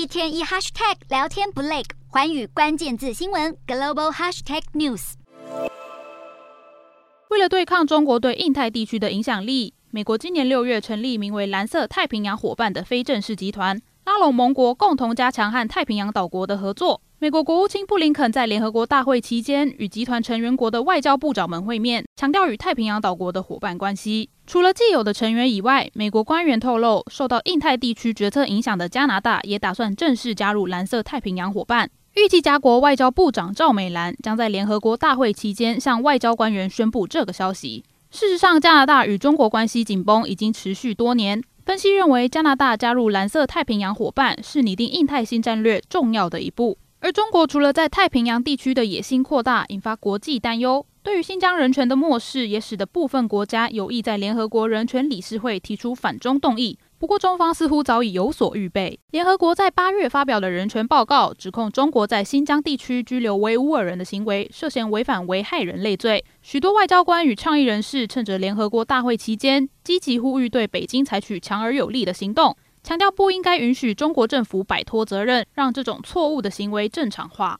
一天一 hashtag 聊天不累，环宇关键字新闻 global hashtag news。为了对抗中国对印太地区的影响力，美国今年六月成立名为“蓝色太平洋伙伴”的非正式集团，拉拢盟国共同加强和太平洋岛国的合作。美国国务卿布林肯在联合国大会期间与集团成员国的外交部长们会面，强调与太平洋岛国的伙伴关系。除了既有的成员以外，美国官员透露，受到印太地区决策影响的加拿大也打算正式加入蓝色太平洋伙伴。预计加国外交部长赵美兰将在联合国大会期间向外交官员宣布这个消息。事实上，加拿大与中国关系紧绷已经持续多年。分析认为，加拿大加入蓝色太平洋伙伴是拟定印太新战略重要的一步。而中国除了在太平洋地区的野心扩大，引发国际担忧，对于新疆人权的漠视，也使得部分国家有意在联合国人权理事会提出反中动议。不过，中方似乎早已有所预备。联合国在八月发表的人权报告，指控中国在新疆地区拘留维吾尔人的行为涉嫌违反危害人类罪。许多外交官与倡议人士趁着联合国大会期间，积极呼吁对北京采取强而有力的行动。强调不应该允许中国政府摆脱责任，让这种错误的行为正常化。